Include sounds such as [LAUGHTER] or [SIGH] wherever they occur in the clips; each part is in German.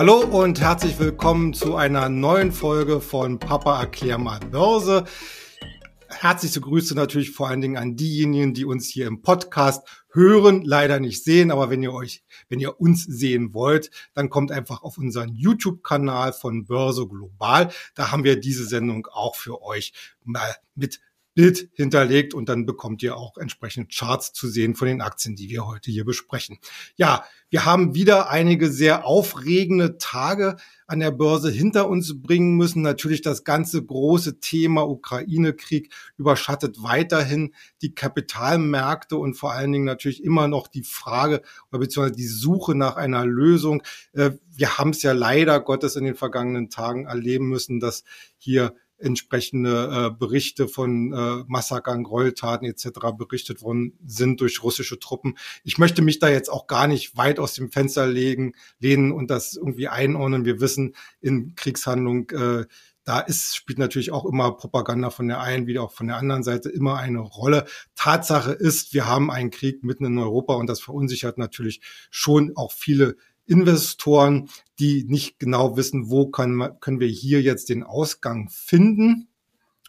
Hallo und herzlich willkommen zu einer neuen Folge von Papa erklär mal Börse. Herzlichste Grüße natürlich vor allen Dingen an diejenigen, die uns hier im Podcast hören, leider nicht sehen, aber wenn ihr euch, wenn ihr uns sehen wollt, dann kommt einfach auf unseren YouTube-Kanal von Börse Global. Da haben wir diese Sendung auch für euch mal mit Bild hinterlegt und dann bekommt ihr auch entsprechend Charts zu sehen von den Aktien, die wir heute hier besprechen. Ja, wir haben wieder einige sehr aufregende Tage an der Börse hinter uns bringen müssen. Natürlich das ganze große Thema Ukraine-Krieg überschattet weiterhin die Kapitalmärkte und vor allen Dingen natürlich immer noch die Frage oder beziehungsweise die Suche nach einer Lösung. Äh, wir haben es ja leider Gottes in den vergangenen Tagen erleben müssen, dass hier entsprechende äh, Berichte von äh, Massakern, Gräueltaten etc. berichtet worden sind durch russische Truppen. Ich möchte mich da jetzt auch gar nicht weit aus dem Fenster legen, lehnen und das irgendwie einordnen. Wir wissen, in Kriegshandlung äh, da ist, spielt natürlich auch immer Propaganda von der einen wie auch von der anderen Seite immer eine Rolle. Tatsache ist, wir haben einen Krieg mitten in Europa und das verunsichert natürlich schon auch viele Investoren, die nicht genau wissen, wo können, können wir hier jetzt den Ausgang finden.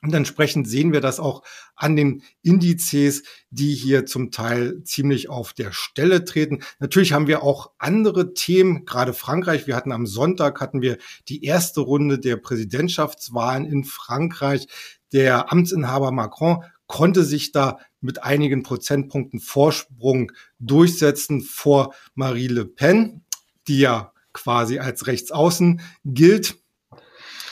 Und entsprechend sehen wir das auch an den Indizes, die hier zum Teil ziemlich auf der Stelle treten. Natürlich haben wir auch andere Themen, gerade Frankreich. Wir hatten am Sonntag hatten wir die erste Runde der Präsidentschaftswahlen in Frankreich. Der Amtsinhaber Macron konnte sich da mit einigen Prozentpunkten Vorsprung durchsetzen vor Marie Le Pen die ja quasi als Rechtsaußen gilt.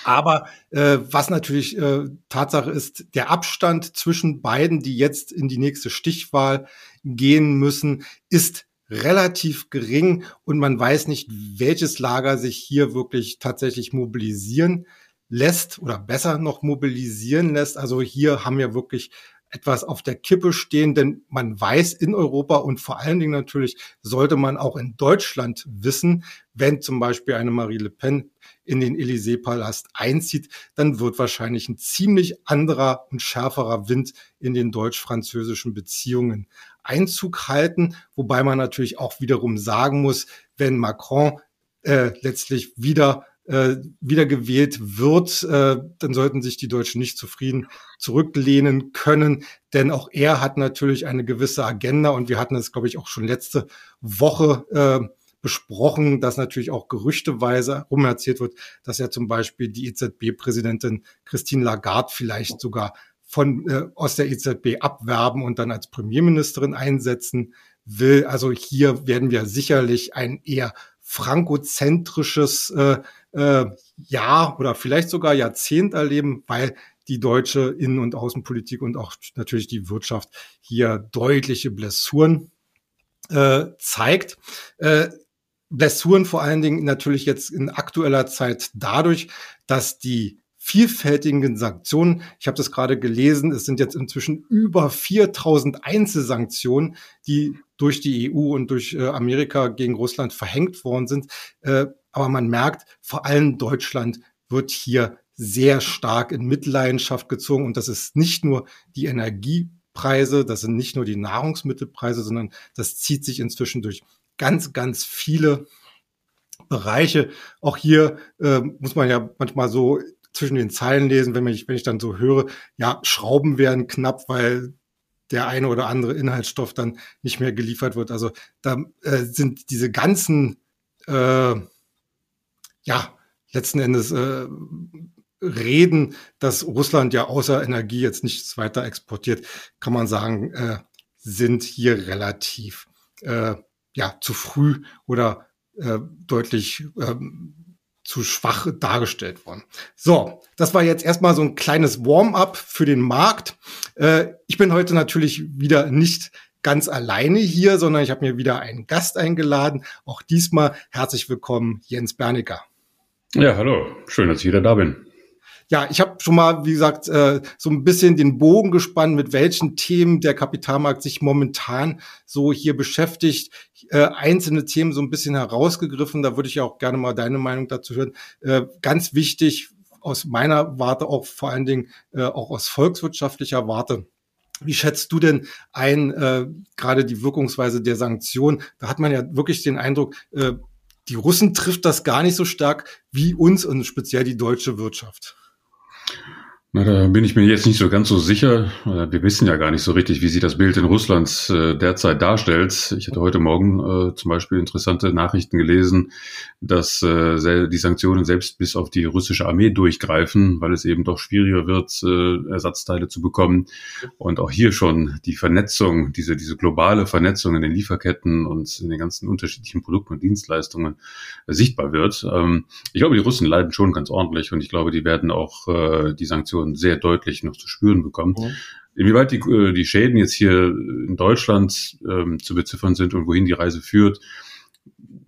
Aber äh, was natürlich äh, Tatsache ist, der Abstand zwischen beiden, die jetzt in die nächste Stichwahl gehen müssen, ist relativ gering und man weiß nicht, welches Lager sich hier wirklich tatsächlich mobilisieren lässt oder besser noch mobilisieren lässt. Also hier haben wir wirklich etwas auf der Kippe stehen, denn man weiß in Europa und vor allen Dingen natürlich sollte man auch in Deutschland wissen, wenn zum Beispiel eine Marie Le Pen in den Élysée-Palast einzieht, dann wird wahrscheinlich ein ziemlich anderer und schärferer Wind in den deutsch-französischen Beziehungen Einzug halten, wobei man natürlich auch wiederum sagen muss, wenn Macron äh, letztlich wieder äh, wieder gewählt wird, äh, dann sollten sich die Deutschen nicht zufrieden zurücklehnen können, denn auch er hat natürlich eine gewisse Agenda und wir hatten es, glaube ich, auch schon letzte Woche äh, besprochen, dass natürlich auch gerüchteweise rumerzählt wird, dass ja zum Beispiel die EZB-Präsidentin Christine Lagarde vielleicht sogar von äh, aus der EZB abwerben und dann als Premierministerin einsetzen will. Also hier werden wir sicherlich ein eher frankozentrisches äh, äh, Jahr oder vielleicht sogar Jahrzehnt erleben, weil die deutsche Innen- und Außenpolitik und auch natürlich die Wirtschaft hier deutliche Blessuren äh, zeigt. Äh, Blessuren vor allen Dingen natürlich jetzt in aktueller Zeit dadurch, dass die vielfältigen Sanktionen. Ich habe das gerade gelesen, es sind jetzt inzwischen über 4000 Einzelsanktionen, die durch die EU und durch äh, Amerika gegen Russland verhängt worden sind. Äh, aber man merkt, vor allem Deutschland wird hier sehr stark in Mitleidenschaft gezogen. Und das ist nicht nur die Energiepreise, das sind nicht nur die Nahrungsmittelpreise, sondern das zieht sich inzwischen durch ganz, ganz viele Bereiche. Auch hier äh, muss man ja manchmal so zwischen den Zeilen lesen, wenn ich, wenn ich dann so höre, ja, Schrauben werden knapp, weil der eine oder andere Inhaltsstoff dann nicht mehr geliefert wird. Also da äh, sind diese ganzen, äh, ja, letzten Endes äh, Reden, dass Russland ja außer Energie jetzt nichts weiter exportiert, kann man sagen, äh, sind hier relativ äh, ja zu früh oder äh, deutlich ähm, zu schwach dargestellt worden. So, das war jetzt erstmal so ein kleines Warm-up für den Markt. Äh, ich bin heute natürlich wieder nicht ganz alleine hier, sondern ich habe mir wieder einen Gast eingeladen. Auch diesmal herzlich willkommen, Jens Bernicker. Ja, hallo. Schön, dass ich wieder da bin ja, ich habe schon mal, wie gesagt, äh, so ein bisschen den Bogen gespannt, mit welchen Themen der Kapitalmarkt sich momentan so hier beschäftigt. Äh, einzelne Themen so ein bisschen herausgegriffen. Da würde ich auch gerne mal deine Meinung dazu hören. Äh, ganz wichtig aus meiner Warte auch vor allen Dingen auch aus volkswirtschaftlicher Warte. Wie schätzt du denn ein, äh, gerade die Wirkungsweise der Sanktionen? Da hat man ja wirklich den Eindruck, äh, die Russen trifft das gar nicht so stark wie uns und speziell die deutsche Wirtschaft. Na, da bin ich mir jetzt nicht so ganz so sicher. Äh, wir wissen ja gar nicht so richtig, wie sich das Bild in Russland äh, derzeit darstellt. Ich hatte heute Morgen äh, zum Beispiel interessante Nachrichten gelesen, dass äh, die Sanktionen selbst bis auf die russische Armee durchgreifen, weil es eben doch schwieriger wird, äh, Ersatzteile zu bekommen. Und auch hier schon die Vernetzung, diese, diese globale Vernetzung in den Lieferketten und in den ganzen unterschiedlichen Produkten und Dienstleistungen äh, sichtbar wird. Ähm, ich glaube, die Russen leiden schon ganz ordentlich und ich glaube, die werden auch die Sanktionen Inflation sehr deutlich noch zu spüren bekommen. Mhm. Inwieweit die, äh, die Schäden jetzt hier in Deutschland ähm, zu beziffern sind und wohin die Reise führt,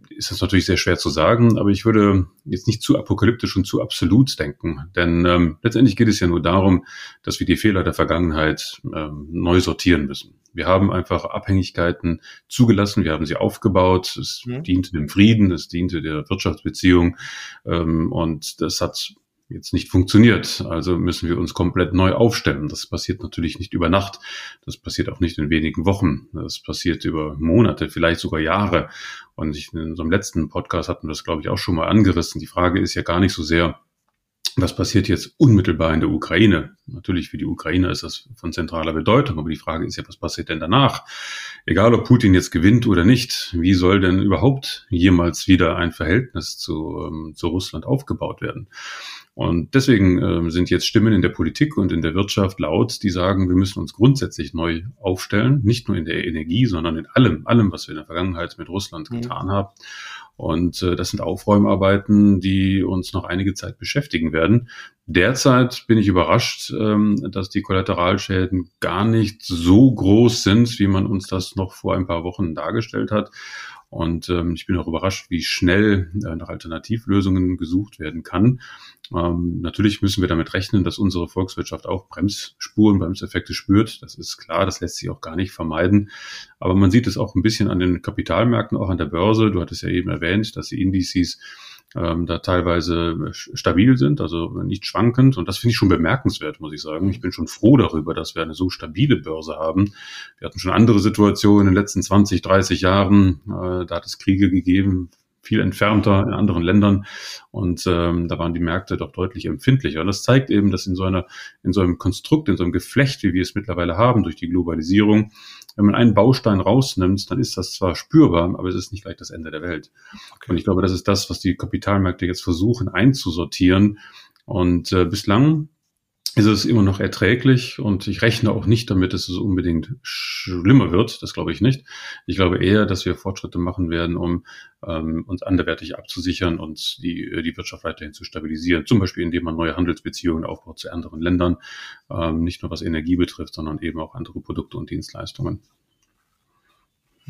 ist das natürlich sehr schwer zu sagen, aber ich würde jetzt nicht zu apokalyptisch und zu absolut denken, denn ähm, letztendlich geht es ja nur darum, dass wir die Fehler der Vergangenheit ähm, neu sortieren müssen. Wir haben einfach Abhängigkeiten zugelassen, wir haben sie aufgebaut, es mhm. diente dem Frieden, es diente der Wirtschaftsbeziehung ähm, und das hat jetzt nicht funktioniert. Also müssen wir uns komplett neu aufstellen. Das passiert natürlich nicht über Nacht. Das passiert auch nicht in wenigen Wochen. Das passiert über Monate, vielleicht sogar Jahre. Und ich, in unserem letzten Podcast hatten wir das, glaube ich, auch schon mal angerissen. Die Frage ist ja gar nicht so sehr, was passiert jetzt unmittelbar in der Ukraine? Natürlich für die Ukraine ist das von zentraler Bedeutung, aber die Frage ist ja, was passiert denn danach? Egal, ob Putin jetzt gewinnt oder nicht, wie soll denn überhaupt jemals wieder ein Verhältnis zu, ähm, zu Russland aufgebaut werden? Und deswegen äh, sind jetzt Stimmen in der Politik und in der Wirtschaft laut, die sagen, wir müssen uns grundsätzlich neu aufstellen, nicht nur in der Energie, sondern in allem, allem, was wir in der Vergangenheit mit Russland mhm. getan haben. Und äh, das sind Aufräumarbeiten, die uns noch einige Zeit beschäftigen werden. Derzeit bin ich überrascht, ähm, dass die Kollateralschäden gar nicht so groß sind, wie man uns das noch vor ein paar Wochen dargestellt hat. Und ähm, ich bin auch überrascht, wie schnell äh, nach Alternativlösungen gesucht werden kann. Ähm, natürlich müssen wir damit rechnen, dass unsere Volkswirtschaft auch Bremsspuren, Bremseffekte spürt. Das ist klar, das lässt sich auch gar nicht vermeiden. Aber man sieht es auch ein bisschen an den Kapitalmärkten, auch an der Börse. Du hattest ja eben erwähnt, dass die Indizes ähm, da teilweise stabil sind, also nicht schwankend. Und das finde ich schon bemerkenswert, muss ich sagen. Ich bin schon froh darüber, dass wir eine so stabile Börse haben. Wir hatten schon andere Situationen in den letzten 20, 30 Jahren. Äh, da hat es Kriege gegeben, viel entfernter in anderen Ländern und ähm, da waren die Märkte doch deutlich empfindlicher. Und das zeigt eben, dass in so einer, in so einem Konstrukt, in so einem Geflecht, wie wir es mittlerweile haben durch die Globalisierung, wenn man einen Baustein rausnimmt, dann ist das zwar spürbar, aber es ist nicht gleich das Ende der Welt. Okay. Und ich glaube, das ist das, was die Kapitalmärkte jetzt versuchen einzusortieren. Und äh, bislang ist es immer noch erträglich und ich rechne auch nicht damit, dass es unbedingt schlimmer wird. Das glaube ich nicht. Ich glaube eher, dass wir Fortschritte machen werden, um ähm, uns anderwertig abzusichern und die, die Wirtschaft weiterhin zu stabilisieren. Zum Beispiel, indem man neue Handelsbeziehungen aufbaut zu anderen Ländern, ähm, nicht nur was Energie betrifft, sondern eben auch andere Produkte und Dienstleistungen.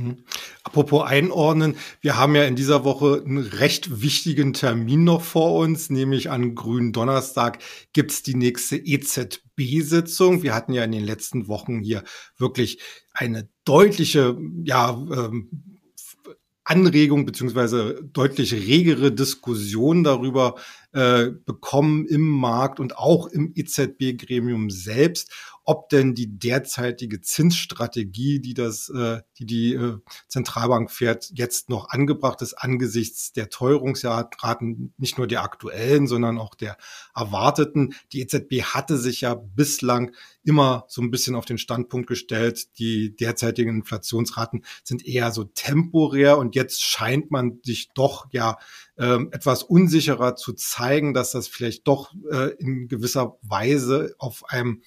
Hm. Apropos einordnen, wir haben ja in dieser Woche einen recht wichtigen Termin noch vor uns, nämlich an grünen Donnerstag gibt's die nächste EZB-Sitzung. Wir hatten ja in den letzten Wochen hier wirklich eine deutliche, ja, ähm, Anregung beziehungsweise deutlich regere Diskussion darüber äh, bekommen im Markt und auch im EZB-Gremium selbst ob denn die derzeitige Zinsstrategie, die das, äh, die die äh, Zentralbank fährt, jetzt noch angebracht ist angesichts der Teuerungsraten, nicht nur der aktuellen, sondern auch der erwarteten. Die EZB hatte sich ja bislang immer so ein bisschen auf den Standpunkt gestellt, die derzeitigen Inflationsraten sind eher so temporär und jetzt scheint man sich doch ja ähm, etwas unsicherer zu zeigen, dass das vielleicht doch äh, in gewisser Weise auf einem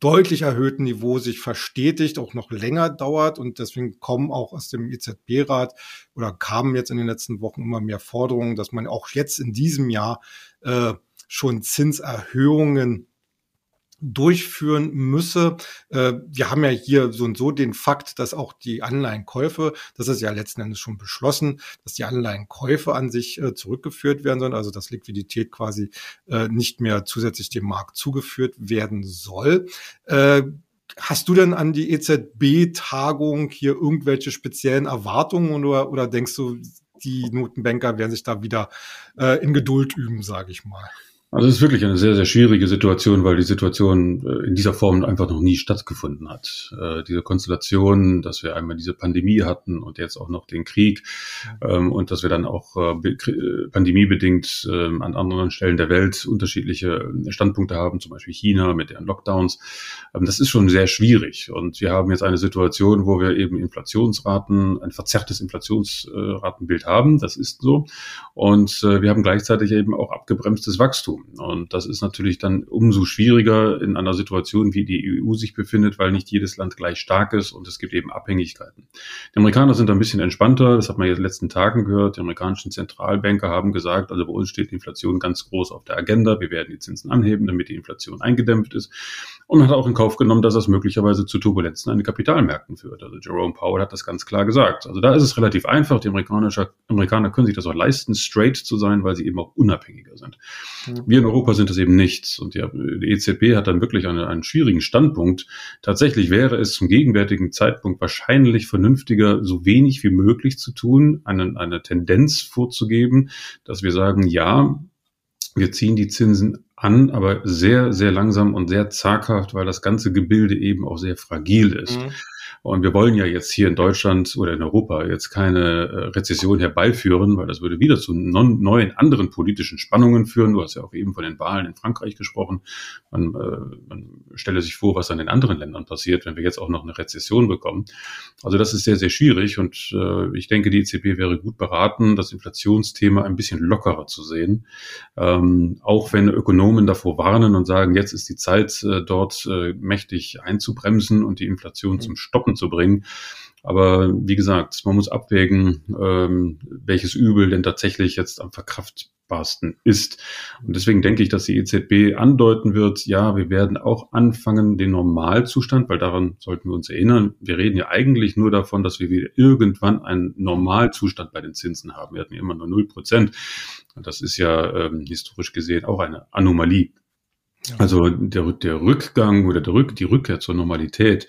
deutlich erhöhten Niveau sich verstetigt, auch noch länger dauert. Und deswegen kommen auch aus dem EZB-Rat oder kamen jetzt in den letzten Wochen immer mehr Forderungen, dass man auch jetzt in diesem Jahr äh, schon Zinserhöhungen durchführen müsse. Äh, wir haben ja hier so und so den Fakt, dass auch die Anleihenkäufe, das ist ja letzten Endes schon beschlossen, dass die Anleihenkäufe an sich äh, zurückgeführt werden sollen, also dass Liquidität quasi äh, nicht mehr zusätzlich dem Markt zugeführt werden soll. Hast du denn an die EZB-Tagung hier irgendwelche speziellen Erwartungen oder, oder denkst du, die Notenbanker werden sich da wieder in Geduld üben, sage ich mal? Also es ist wirklich eine sehr, sehr schwierige Situation, weil die Situation äh, in dieser Form einfach noch nie stattgefunden hat. Äh, diese Konstellation, dass wir einmal diese Pandemie hatten und jetzt auch noch den Krieg ähm, und dass wir dann auch äh, pandemiebedingt ähm, an anderen Stellen der Welt unterschiedliche Standpunkte haben, zum Beispiel China mit deren Lockdowns. Ähm, das ist schon sehr schwierig. Und wir haben jetzt eine Situation, wo wir eben Inflationsraten, ein verzerrtes Inflationsratenbild haben. Das ist so. Und wir haben gleichzeitig eben auch abgebremstes Wachstum. Und das ist natürlich dann umso schwieriger in einer Situation, wie die EU sich befindet, weil nicht jedes Land gleich stark ist und es gibt eben Abhängigkeiten. Die Amerikaner sind ein bisschen entspannter, das hat man jetzt in den letzten Tagen gehört. Die amerikanischen Zentralbanker haben gesagt, also bei uns steht die Inflation ganz groß auf der Agenda. Wir werden die Zinsen anheben, damit die Inflation eingedämpft ist. Und hat auch in Kauf genommen, dass das möglicherweise zu Turbulenzen an den Kapitalmärkten führt. Also Jerome Powell hat das ganz klar gesagt. Also da ist es relativ einfach. Die Amerikaner können sich das auch leisten, straight zu sein, weil sie eben auch unabhängiger sind. Mhm. Wir in Europa sind es eben nicht. Und die, EZB hat dann wirklich einen, einen schwierigen Standpunkt. Tatsächlich wäre es zum gegenwärtigen Zeitpunkt wahrscheinlich vernünftiger, so wenig wie möglich zu tun, eine, eine Tendenz vorzugeben, dass wir sagen, ja, wir ziehen die Zinsen an, aber sehr, sehr langsam und sehr zaghaft, weil das ganze Gebilde eben auch sehr fragil ist. Mhm. Und wir wollen ja jetzt hier in Deutschland oder in Europa jetzt keine äh, Rezession herbeiführen, weil das würde wieder zu neuen anderen politischen Spannungen führen. Du hast ja auch eben von den Wahlen in Frankreich gesprochen. Man, äh, man stelle sich vor, was an den anderen Ländern passiert, wenn wir jetzt auch noch eine Rezession bekommen. Also das ist sehr, sehr schwierig und äh, ich denke, die EZB wäre gut beraten, das Inflationsthema ein bisschen lockerer zu sehen. Ähm, auch wenn Ökonomen davor warnen und sagen, jetzt ist die Zeit, äh, dort mächtig einzubremsen und die Inflation zum Stoppen zu bringen. Aber wie gesagt, man muss abwägen, ähm, welches Übel denn tatsächlich jetzt am verkraftbarsten ist. Und deswegen denke ich, dass die EZB andeuten wird, ja, wir werden auch anfangen, den Normalzustand, weil daran sollten wir uns erinnern, wir reden ja eigentlich nur davon, dass wir wieder irgendwann einen Normalzustand bei den Zinsen haben. Wir hatten ja immer nur null Prozent. Und das ist ja ähm, historisch gesehen auch eine Anomalie. Also der, der Rückgang oder der Rück, die Rückkehr zur Normalität,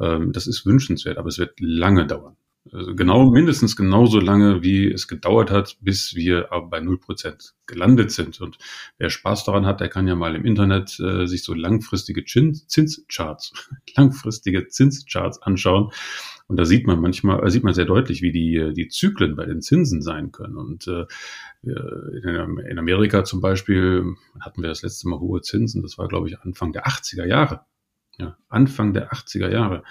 ähm, das ist wünschenswert, aber es wird lange dauern. Also genau, mindestens genauso lange, wie es gedauert hat, bis wir bei 0% gelandet sind. Und wer Spaß daran hat, der kann ja mal im Internet äh, sich so langfristige Zinscharts, [LAUGHS] langfristige Zinscharts anschauen. Und da sieht man manchmal, äh, sieht man sehr deutlich, wie die, die Zyklen bei den Zinsen sein können. Und äh, in Amerika zum Beispiel hatten wir das letzte Mal hohe Zinsen. Das war, glaube ich, Anfang der 80er Jahre ja, Anfang der 80er Jahre.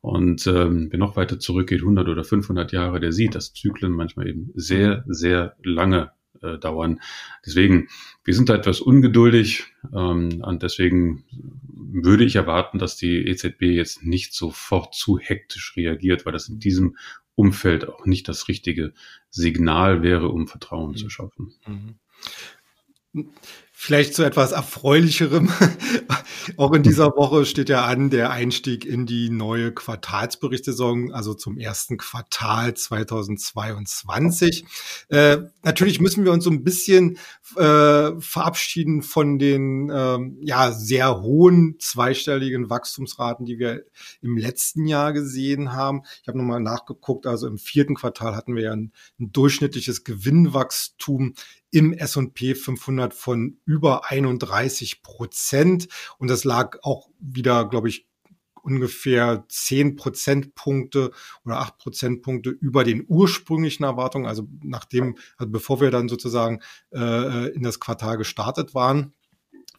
Und ähm, wer noch weiter zurückgeht, 100 oder 500 Jahre, der sieht, dass Zyklen manchmal eben sehr, sehr lange äh, dauern. Deswegen, wir sind da etwas ungeduldig ähm, und deswegen würde ich erwarten, dass die EZB jetzt nicht sofort zu hektisch reagiert, weil das in diesem Umfeld auch nicht das richtige Signal wäre, um Vertrauen mhm. zu schaffen. Mhm. Vielleicht zu etwas Erfreulicherem. [LAUGHS] Auch in dieser Woche steht ja an der Einstieg in die neue Quartalsberichtssaison, also zum ersten Quartal 2022. Äh, natürlich müssen wir uns so ein bisschen äh, verabschieden von den äh, ja sehr hohen zweistelligen Wachstumsraten, die wir im letzten Jahr gesehen haben. Ich habe nochmal nachgeguckt, also im vierten Quartal hatten wir ja ein, ein durchschnittliches Gewinnwachstum im S&P 500 von über 31 Prozent. Und das lag auch wieder, glaube ich, ungefähr 10 Prozentpunkte oder 8 Prozentpunkte über den ursprünglichen Erwartungen, also nachdem, also bevor wir dann sozusagen äh, in das Quartal gestartet waren.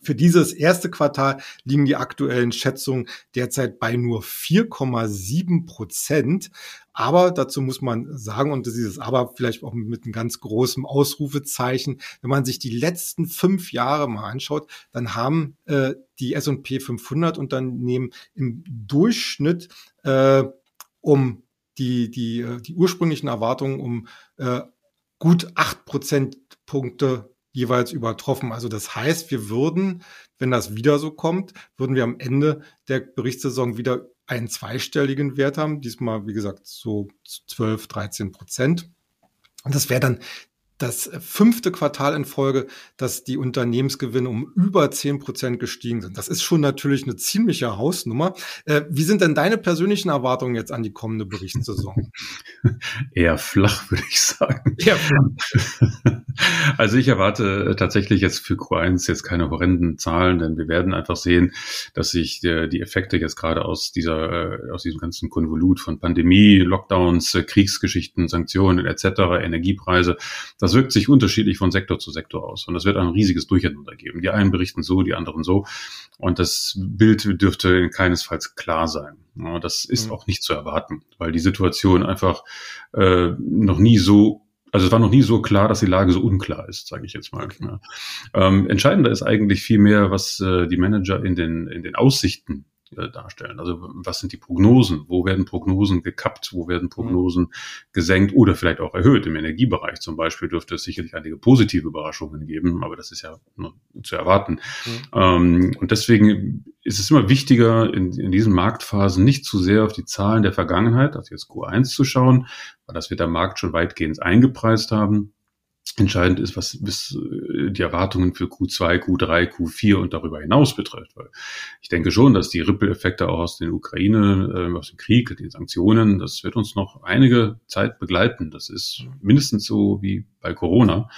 Für dieses erste Quartal liegen die aktuellen Schätzungen derzeit bei nur 4,7 Prozent. Aber dazu muss man sagen, und dieses Aber vielleicht auch mit einem ganz großen Ausrufezeichen, wenn man sich die letzten fünf Jahre mal anschaut, dann haben äh, die S&P 500 Unternehmen im Durchschnitt äh, um die, die, äh, die ursprünglichen Erwartungen um äh, gut acht Prozentpunkte jeweils übertroffen. Also das heißt, wir würden, wenn das wieder so kommt, würden wir am Ende der Berichtssaison wieder einen zweistelligen Wert haben. Diesmal, wie gesagt, so 12, 13 Prozent. Und das wäre dann das fünfte Quartal in Folge, dass die Unternehmensgewinne um über zehn Prozent gestiegen sind. Das ist schon natürlich eine ziemliche Hausnummer. Äh, wie sind denn deine persönlichen Erwartungen jetzt an die kommende Berichtssaison? [LAUGHS] Eher flach, würde ich sagen. Eher flach. [LAUGHS] Also ich erwarte tatsächlich jetzt für Q1 jetzt keine horrenden Zahlen, denn wir werden einfach sehen, dass sich die Effekte jetzt gerade aus dieser, äh, aus diesem ganzen Konvolut von Pandemie, Lockdowns, äh, Kriegsgeschichten, Sanktionen etc., Energiepreise, das wirkt sich unterschiedlich von Sektor zu Sektor aus. Und das wird ein riesiges Durcheinander geben. Die einen berichten so, die anderen so. Und das Bild dürfte keinesfalls klar sein. Das ist mhm. auch nicht zu erwarten, weil die Situation einfach äh, noch nie so also es war noch nie so klar, dass die Lage so unklar ist, sage ich jetzt mal. Ja. Ähm, entscheidender ist eigentlich viel mehr, was äh, die Manager in den, in den Aussichten äh, darstellen. Also was sind die Prognosen? Wo werden Prognosen gekappt? Wo werden Prognosen mhm. gesenkt oder vielleicht auch erhöht? Im Energiebereich zum Beispiel dürfte es sicherlich einige positive Überraschungen geben, aber das ist ja nur zu erwarten. Mhm. Ähm, und deswegen ist es immer wichtiger, in, in diesen Marktphasen nicht zu sehr auf die Zahlen der Vergangenheit, also jetzt Q1 zu schauen, weil das wird der Markt schon weitgehend eingepreist haben, entscheidend ist, was bis äh, die Erwartungen für Q2, Q3, Q4 und darüber hinaus betrifft. Weil ich denke schon, dass die Ripple-Effekte auch aus den Ukraine, äh, aus dem Krieg, den Sanktionen, das wird uns noch einige Zeit begleiten. Das ist mindestens so wie bei Corona.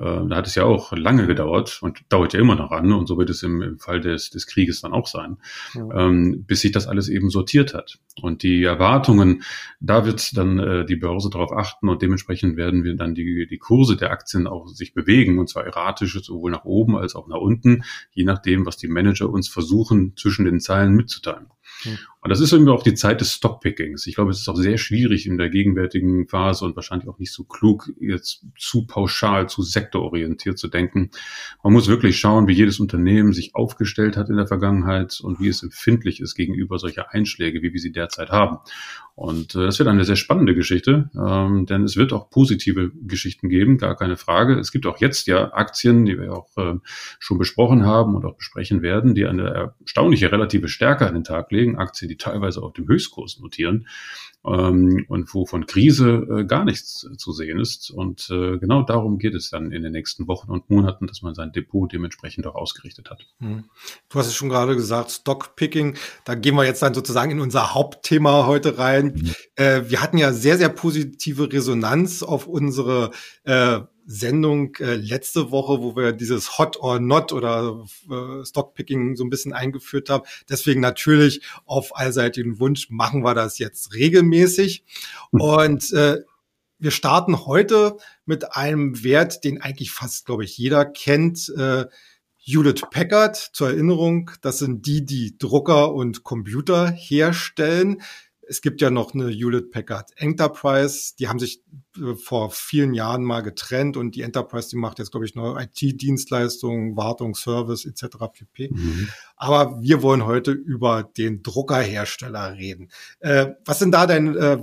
Äh, da hat es ja auch lange gedauert und dauert ja immer noch an und so wird es im, im Fall des, des Krieges dann auch sein, ja. ähm, bis sich das alles eben sortiert hat. Und die Erwartungen, da wird dann äh, die Börse darauf achten und dementsprechend werden wir dann die, die Kurse der Aktien auch sich bewegen und zwar erratisch sowohl nach oben als auch nach unten, je nachdem, was die Manager uns versuchen zwischen den Zeilen mitzuteilen. Mhm. Und das ist irgendwie auch die Zeit des Stockpickings. Ich glaube, es ist auch sehr schwierig in der gegenwärtigen Phase und wahrscheinlich auch nicht so klug, jetzt zu pauschal, zu sektororientiert zu denken. Man muss wirklich schauen, wie jedes Unternehmen sich aufgestellt hat in der Vergangenheit und wie es empfindlich ist gegenüber solcher Einschläge, wie wir sie derzeit haben. Und äh, das wird eine sehr spannende Geschichte, ähm, denn es wird auch positive Geschichten geben, gar keine Frage. Es gibt auch jetzt ja Aktien, die wir auch äh, schon besprochen haben und auch besprechen werden, die eine erstaunliche relative Stärke an den Tag legen. Aktien, die teilweise auf dem Höchstkurs notieren ähm, und wo von Krise äh, gar nichts zu sehen ist. Und äh, genau darum geht es dann in den nächsten Wochen und Monaten, dass man sein Depot dementsprechend auch ausgerichtet hat. Hm. Du hast es schon gerade gesagt, Stockpicking. Da gehen wir jetzt dann sozusagen in unser Hauptthema heute rein. Mhm. Äh, wir hatten ja sehr, sehr positive Resonanz auf unsere äh, Sendung äh, letzte Woche, wo wir dieses Hot or Not oder äh, Stockpicking so ein bisschen eingeführt haben. Deswegen natürlich auf allseitigen Wunsch machen wir das jetzt regelmäßig. Mhm. Und äh, wir starten heute mit einem Wert, den eigentlich fast, glaube ich, jeder kennt. Äh, Hewlett Packard, zur Erinnerung, das sind die, die Drucker und Computer herstellen. Es gibt ja noch eine Hewlett Packard Enterprise, die haben sich äh, vor vielen Jahren mal getrennt und die Enterprise, die macht jetzt, glaube ich, neue IT-Dienstleistungen, Wartung, Service etc. pp. Mhm. Aber wir wollen heute über den Druckerhersteller reden. Äh, was sind da denn, äh,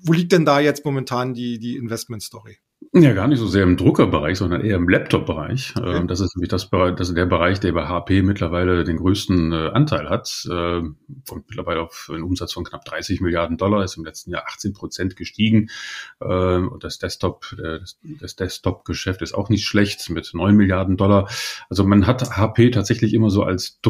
wo liegt denn da jetzt momentan die, die Investment-Story? Ja, gar nicht so sehr im Druckerbereich, sondern eher im Laptop-Bereich. Okay. Ähm, das ist nämlich das, das ist der Bereich, der bei HP mittlerweile den größten äh, Anteil hat. Ähm, kommt mittlerweile auf einen Umsatz von knapp 30 Milliarden Dollar, ist im letzten Jahr 18 Prozent gestiegen. Ähm, und das Desktop, äh, das Desktop-Geschäft ist auch nicht schlecht mit 9 Milliarden Dollar. Also man hat HP tatsächlich immer so als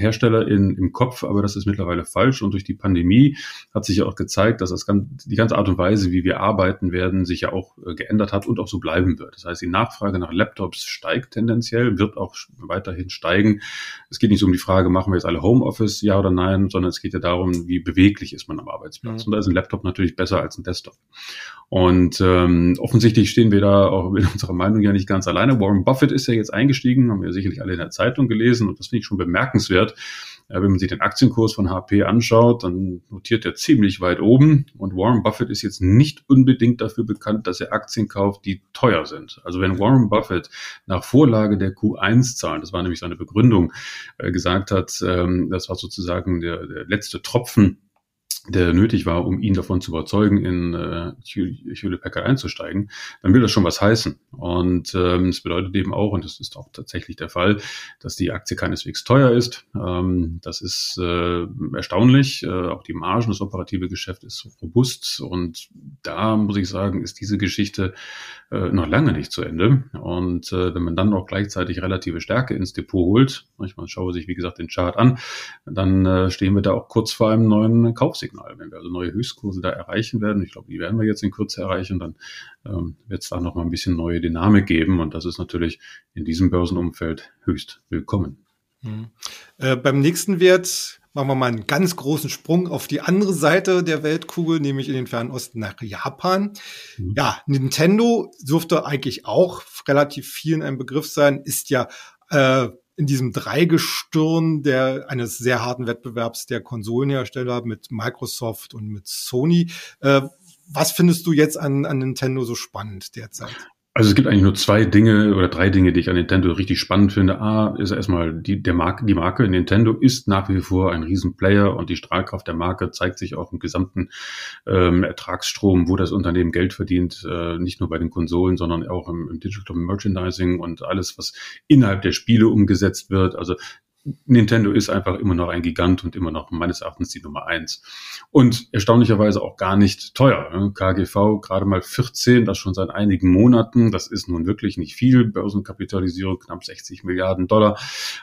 Druckerhersteller in, im Kopf, aber das ist mittlerweile falsch. Und durch die Pandemie hat sich ja auch gezeigt, dass das ganz, die ganze Art und Weise, wie wir arbeiten werden, sich ja auch äh, geändert hat und auch so bleiben wird. Das heißt, die Nachfrage nach Laptops steigt tendenziell, wird auch weiterhin steigen. Es geht nicht so um die Frage, machen wir jetzt alle Homeoffice, ja oder nein, sondern es geht ja darum, wie beweglich ist man am Arbeitsplatz. Mhm. Und da ist ein Laptop natürlich besser als ein Desktop. Und ähm, offensichtlich stehen wir da auch in [LAUGHS] unserer Meinung ja nicht ganz alleine. Warren Buffett ist ja jetzt eingestiegen, haben wir sicherlich alle in der Zeitung gelesen und das finde ich schon bemerkenswert ja, wenn man sich den Aktienkurs von HP anschaut, dann notiert er ziemlich weit oben. Und Warren Buffett ist jetzt nicht unbedingt dafür bekannt, dass er Aktien kauft, die teuer sind. Also wenn Warren Buffett nach Vorlage der Q1-Zahlen, das war nämlich seine Begründung, äh, gesagt hat, ähm, das war sozusagen der, der letzte Tropfen, der nötig war, um ihn davon zu überzeugen, in äh, Hewlett Packard einzusteigen, dann will das schon was heißen. Und ähm, es bedeutet eben auch, und das ist auch tatsächlich der Fall, dass die Aktie keineswegs teuer ist. Ähm, das ist äh, erstaunlich. Äh, auch die Margen, das operative Geschäft ist robust. Und da muss ich sagen, ist diese Geschichte äh, noch lange nicht zu Ende. Und äh, wenn man dann noch gleichzeitig relative Stärke ins Depot holt, manchmal schaue sich, wie gesagt, den Chart an, dann äh, stehen wir da auch kurz vor einem neuen Kaufsignal. Signal. Wenn wir also neue Höchstkurse da erreichen werden, ich glaube, die werden wir jetzt in Kürze erreichen, dann ähm, wird es da noch mal ein bisschen neue Dynamik geben und das ist natürlich in diesem Börsenumfeld höchst willkommen. Mhm. Äh, beim nächsten Wert machen wir mal einen ganz großen Sprung auf die andere Seite der Weltkugel, nämlich in den Fernen Osten nach Japan. Mhm. Ja, Nintendo dürfte eigentlich auch relativ vielen ein Begriff sein, ist ja äh, in diesem Dreigestirn der eines sehr harten Wettbewerbs der Konsolenhersteller mit Microsoft und mit Sony. Äh, was findest du jetzt an, an Nintendo so spannend derzeit? Also es gibt eigentlich nur zwei Dinge oder drei Dinge, die ich an Nintendo richtig spannend finde. A ist erstmal die, der Marke, die Marke Nintendo ist nach wie vor ein Riesenplayer und die Strahlkraft der Marke zeigt sich auch im gesamten ähm, Ertragsstrom, wo das Unternehmen Geld verdient, äh, nicht nur bei den Konsolen, sondern auch im, im Digital Merchandising und alles, was innerhalb der Spiele umgesetzt wird. Also Nintendo ist einfach immer noch ein Gigant und immer noch meines Erachtens die Nummer eins. Und erstaunlicherweise auch gar nicht teuer. KGV gerade mal 14, das schon seit einigen Monaten. Das ist nun wirklich nicht viel. Börsenkapitalisierung knapp 60 Milliarden Dollar.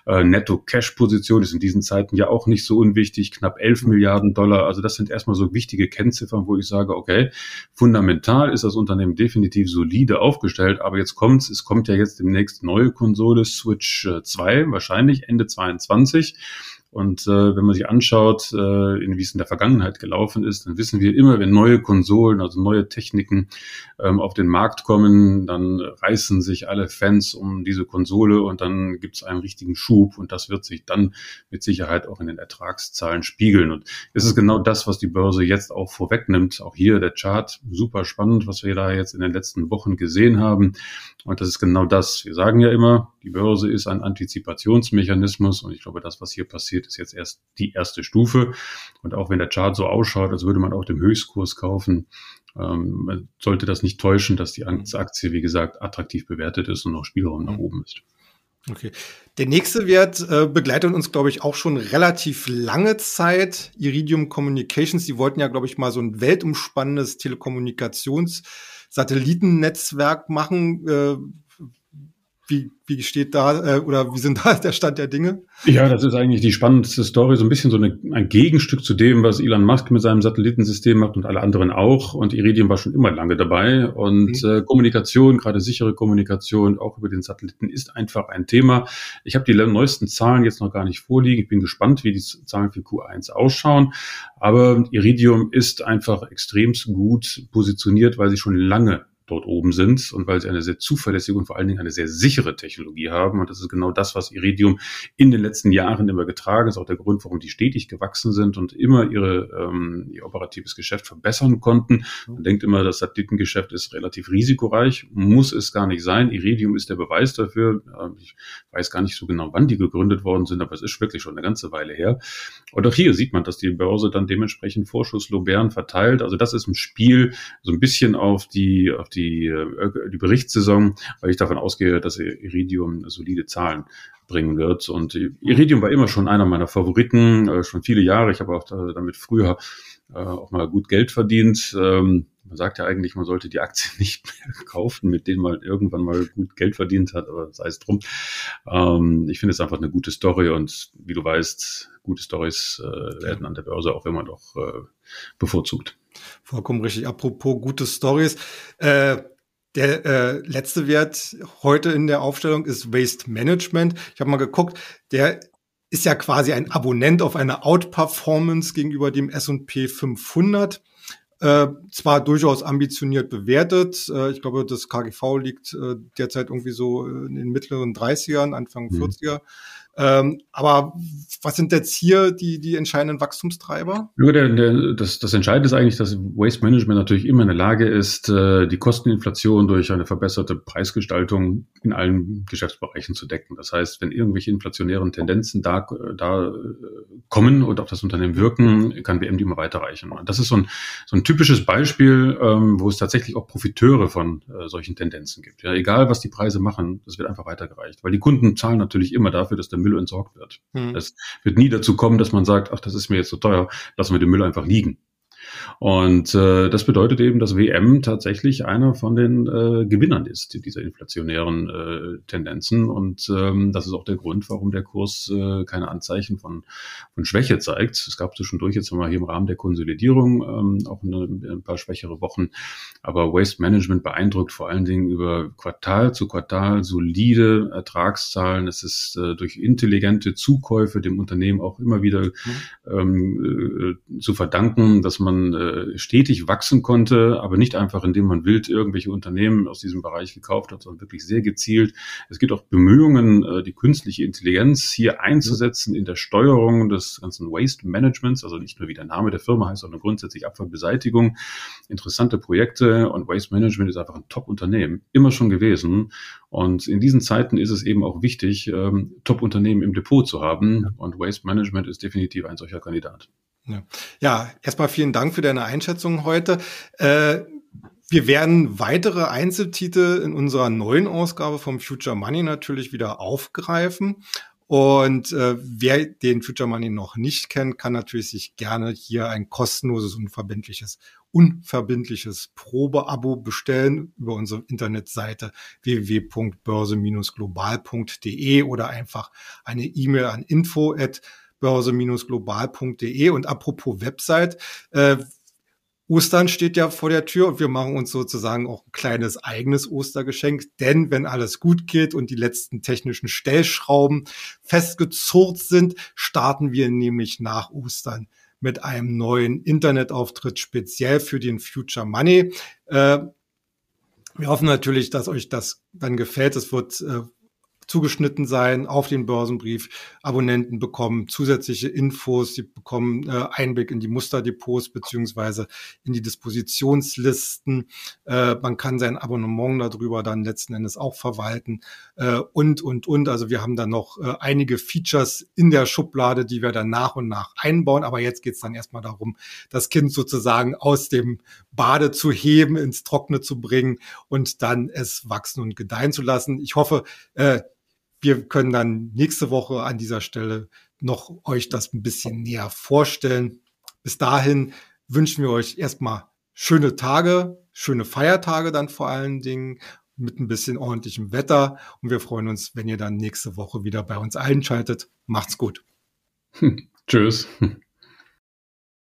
Äh, Netto-Cash-Position ist in diesen Zeiten ja auch nicht so unwichtig. Knapp 11 Milliarden Dollar. Also das sind erstmal so wichtige Kennziffern, wo ich sage, okay, fundamental ist das Unternehmen definitiv solide aufgestellt. Aber jetzt kommt's. Es kommt ja jetzt demnächst neue Konsole, Switch 2, äh, wahrscheinlich Ende 20 2022. Und äh, wenn man sich anschaut, äh, wie es in der Vergangenheit gelaufen ist, dann wissen wir immer, wenn neue Konsolen, also neue Techniken ähm, auf den Markt kommen, dann reißen sich alle Fans um diese Konsole und dann gibt es einen richtigen Schub und das wird sich dann mit Sicherheit auch in den Ertragszahlen spiegeln. Und es ist genau das, was die Börse jetzt auch vorwegnimmt. Auch hier der Chart, super spannend, was wir da jetzt in den letzten Wochen gesehen haben. Und das ist genau das. Wir sagen ja immer, die Börse ist ein Antizipationsmechanismus und ich glaube, das, was hier passiert, ist jetzt erst die erste Stufe. Und auch wenn der Chart so ausschaut, als würde man auch dem Höchstkurs kaufen, ähm, sollte das nicht täuschen, dass die Aktie, wie gesagt, attraktiv bewertet ist und noch Spielraum nach oben ist. Okay. Der nächste Wert äh, begleitet uns, glaube ich, auch schon relativ lange Zeit. Iridium Communications, die wollten ja, glaube ich, mal so ein weltumspannendes Telekommunikations- Satellitennetzwerk machen. Äh, wie, wie steht da äh, oder wie sind [LAUGHS] da der Stand der Dinge? Ja, das ist eigentlich die spannendste Story, so ein bisschen so eine, ein Gegenstück zu dem, was Elon Musk mit seinem Satellitensystem macht und alle anderen auch. Und Iridium war schon immer lange dabei. Und mhm. äh, Kommunikation, gerade sichere Kommunikation, auch über den Satelliten, ist einfach ein Thema. Ich habe die neuesten Zahlen jetzt noch gar nicht vorliegen. Ich bin gespannt, wie die Zahlen für Q1 ausschauen. Aber Iridium ist einfach extrem gut positioniert, weil sie schon lange dort oben sind und weil sie eine sehr zuverlässige und vor allen Dingen eine sehr sichere Technologie haben. Und das ist genau das, was Iridium in den letzten Jahren immer getragen ist, auch der Grund, warum die stetig gewachsen sind und immer ihre, ähm, ihr operatives Geschäft verbessern konnten. Man denkt immer, das Satellitengeschäft ist relativ risikoreich, muss es gar nicht sein. Iridium ist der Beweis dafür. Ich weiß gar nicht so genau, wann die gegründet worden sind, aber es ist wirklich schon eine ganze Weile her. Und auch hier sieht man, dass die Börse dann dementsprechend Vorschusslobären verteilt. Also das ist ein Spiel so ein bisschen auf die, auf die die, äh, die Berichtssaison, weil ich davon ausgehe, dass Iridium solide Zahlen bringen wird. Und Iridium war immer schon einer meiner Favoriten, äh, schon viele Jahre. Ich habe auch damit früher äh, auch mal gut Geld verdient. Ähm, man sagt ja eigentlich, man sollte die Aktien [LAUGHS] nicht mehr kaufen, mit denen man irgendwann mal gut Geld verdient hat, aber sei es drum. Ähm, ich finde es einfach eine gute Story und wie du weißt, gute Stories werden an der Börse auch immer noch bevorzugt. Vollkommen richtig. Apropos gute Stories. Äh, der äh, letzte Wert heute in der Aufstellung ist Waste Management. Ich habe mal geguckt, der ist ja quasi ein Abonnent auf eine Outperformance gegenüber dem S&P 500. Äh, zwar durchaus ambitioniert bewertet. Äh, ich glaube, das KGV liegt äh, derzeit irgendwie so in den mittleren 30ern, Anfang mhm. 40er. Ähm, aber was sind jetzt hier die, die entscheidenden Wachstumstreiber? Nur der, der, das, das Entscheidende ist eigentlich, dass Waste Management natürlich immer in der Lage ist, äh, die Kosteninflation durch eine verbesserte Preisgestaltung in allen Geschäftsbereichen zu decken. Das heißt, wenn irgendwelche inflationären Tendenzen da, da äh, kommen und auf das Unternehmen wirken, kann WM die immer weiterreichen. Und das ist so ein, so ein typisches Beispiel, ähm, wo es tatsächlich auch Profiteure von äh, solchen Tendenzen gibt. Ja, egal, was die Preise machen, das wird einfach weitergereicht. Weil die Kunden zahlen natürlich immer dafür, dass der entsorgt wird. Mhm. Es wird nie dazu kommen, dass man sagt, ach, das ist mir jetzt so teuer, lassen wir den Müll einfach liegen. Und äh, das bedeutet eben, dass WM tatsächlich einer von den äh, Gewinnern ist dieser inflationären äh, Tendenzen. Und ähm, das ist auch der Grund, warum der Kurs äh, keine Anzeichen von, von Schwäche zeigt. Es gab zwischendurch jetzt mal hier im Rahmen der Konsolidierung ähm, auch eine, ein paar schwächere Wochen. Aber Waste Management beeindruckt vor allen Dingen über Quartal zu Quartal solide Ertragszahlen. Es ist äh, durch intelligente Zukäufe dem Unternehmen auch immer wieder mhm. ähm, äh, zu verdanken, dass man man äh, stetig wachsen konnte, aber nicht einfach, indem man wild irgendwelche Unternehmen aus diesem Bereich gekauft hat, sondern wirklich sehr gezielt. Es gibt auch Bemühungen, äh, die künstliche Intelligenz hier einzusetzen in der Steuerung des ganzen Waste Managements, also nicht nur wie der Name der Firma heißt, sondern grundsätzlich Abfallbeseitigung. Interessante Projekte und Waste Management ist einfach ein Top-Unternehmen, immer schon gewesen. Und in diesen Zeiten ist es eben auch wichtig, ähm, Top-Unternehmen im Depot zu haben. Und Waste Management ist definitiv ein solcher Kandidat. Ja, ja erstmal vielen Dank für deine Einschätzung heute. Äh, wir werden weitere Einzeltitel in unserer neuen Ausgabe vom Future Money natürlich wieder aufgreifen. Und äh, wer den Future Money noch nicht kennt, kann natürlich sich gerne hier ein kostenloses, unverbindliches, unverbindliches Probeabo bestellen über unsere Internetseite www.börse-global.de oder einfach eine E-Mail an info@ börse-global.de. Und apropos Website, äh, Ostern steht ja vor der Tür und wir machen uns sozusagen auch ein kleines eigenes Ostergeschenk. Denn wenn alles gut geht und die letzten technischen Stellschrauben festgezurrt sind, starten wir nämlich nach Ostern mit einem neuen Internetauftritt speziell für den Future Money. Äh, wir hoffen natürlich, dass euch das dann gefällt. Es wird äh, zugeschnitten sein auf den Börsenbrief. Abonnenten bekommen zusätzliche Infos, sie bekommen äh, Einblick in die Musterdepots beziehungsweise in die Dispositionslisten. Äh, man kann sein Abonnement darüber dann letzten Endes auch verwalten äh, und, und, und. Also wir haben da noch äh, einige Features in der Schublade, die wir dann nach und nach einbauen. Aber jetzt geht's dann erstmal darum, das Kind sozusagen aus dem Bade zu heben, ins Trockene zu bringen und dann es wachsen und gedeihen zu lassen. Ich hoffe, äh, wir können dann nächste Woche an dieser Stelle noch euch das ein bisschen näher vorstellen. Bis dahin wünschen wir euch erstmal schöne Tage, schöne Feiertage dann vor allen Dingen mit ein bisschen ordentlichem Wetter. Und wir freuen uns, wenn ihr dann nächste Woche wieder bei uns einschaltet. Macht's gut. Hm, [LAUGHS] tschüss.